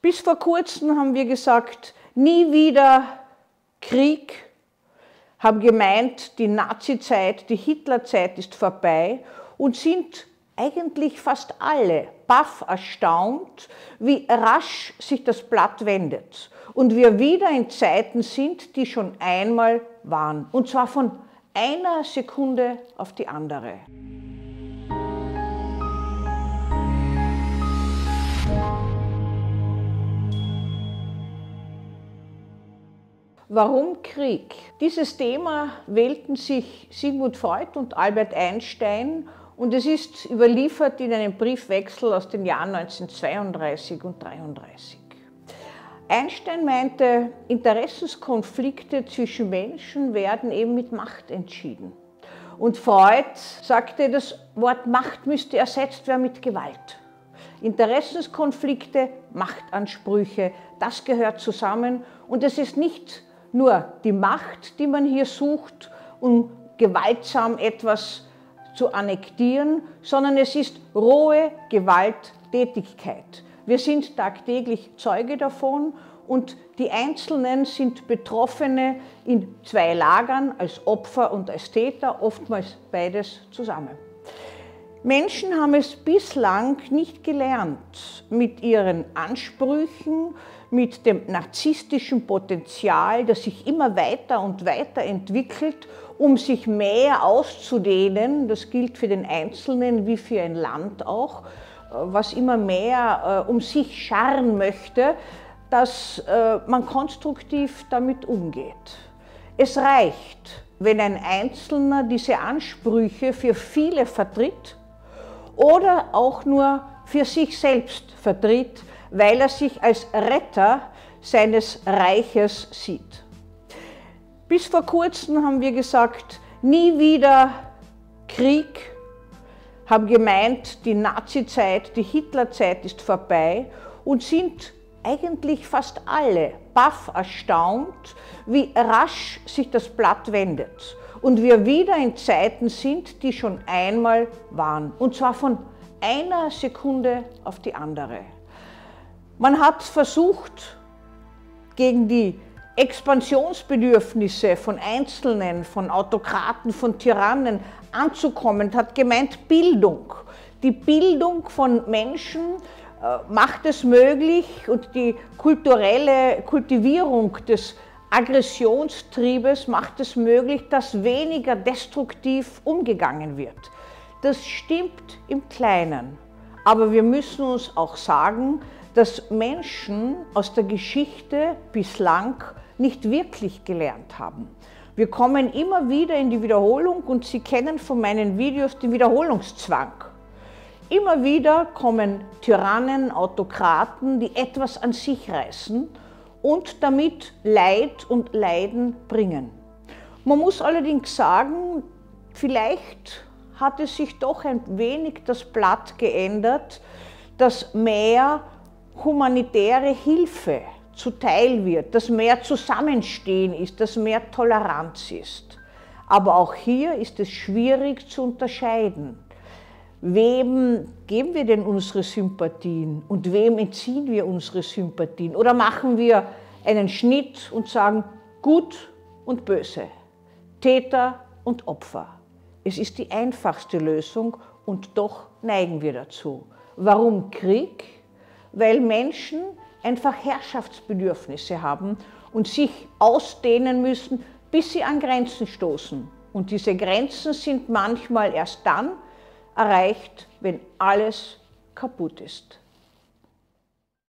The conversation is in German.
Bis vor kurzem haben wir gesagt, nie wieder Krieg, haben gemeint, die Nazizeit, die Hitlerzeit ist vorbei und sind eigentlich fast alle baff erstaunt, wie rasch sich das Blatt wendet und wir wieder in Zeiten sind, die schon einmal waren. Und zwar von einer Sekunde auf die andere. Warum Krieg? Dieses Thema wählten sich Sigmund Freud und Albert Einstein und es ist überliefert in einem Briefwechsel aus den Jahren 1932 und 1933. Einstein meinte, Interessenskonflikte zwischen Menschen werden eben mit Macht entschieden. Und Freud sagte, das Wort Macht müsste ersetzt werden mit Gewalt. Interessenskonflikte, Machtansprüche, das gehört zusammen und es ist nicht nur die Macht, die man hier sucht, um gewaltsam etwas zu annektieren, sondern es ist rohe Gewalttätigkeit. Wir sind tagtäglich Zeuge davon und die Einzelnen sind Betroffene in zwei Lagern, als Opfer und als Täter, oftmals beides zusammen. Menschen haben es bislang nicht gelernt, mit ihren Ansprüchen, mit dem narzisstischen Potenzial, das sich immer weiter und weiter entwickelt, um sich mehr auszudehnen. Das gilt für den Einzelnen wie für ein Land auch, was immer mehr äh, um sich scharren möchte, dass äh, man konstruktiv damit umgeht. Es reicht, wenn ein Einzelner diese Ansprüche für viele vertritt oder auch nur für sich selbst vertritt, weil er sich als Retter seines Reiches sieht. Bis vor kurzem haben wir gesagt, nie wieder Krieg, haben gemeint, die Nazizeit, die Hitlerzeit ist vorbei und sind eigentlich fast alle baff erstaunt, wie rasch sich das Blatt wendet und wir wieder in Zeiten sind, die schon einmal waren. Und zwar von einer Sekunde auf die andere. Man hat versucht, gegen die Expansionsbedürfnisse von Einzelnen, von Autokraten, von Tyrannen anzukommen, hat gemeint Bildung. Die Bildung von Menschen äh, macht es möglich und die kulturelle Kultivierung des Aggressionstriebes macht es möglich, dass weniger destruktiv umgegangen wird. Das stimmt im Kleinen. Aber wir müssen uns auch sagen, dass Menschen aus der Geschichte bislang nicht wirklich gelernt haben. Wir kommen immer wieder in die Wiederholung und Sie kennen von meinen Videos den Wiederholungszwang. Immer wieder kommen Tyrannen, Autokraten, die etwas an sich reißen und damit Leid und Leiden bringen. Man muss allerdings sagen, vielleicht hat es sich doch ein wenig das Blatt geändert, dass mehr humanitäre Hilfe zuteil wird, dass mehr Zusammenstehen ist, dass mehr Toleranz ist. Aber auch hier ist es schwierig zu unterscheiden. Wem geben wir denn unsere Sympathien und wem entziehen wir unsere Sympathien? Oder machen wir einen Schnitt und sagen gut und böse, Täter und Opfer? Es ist die einfachste Lösung und doch neigen wir dazu. Warum Krieg? Weil Menschen einfach Herrschaftsbedürfnisse haben und sich ausdehnen müssen, bis sie an Grenzen stoßen. Und diese Grenzen sind manchmal erst dann, erreicht, wenn alles kaputt ist.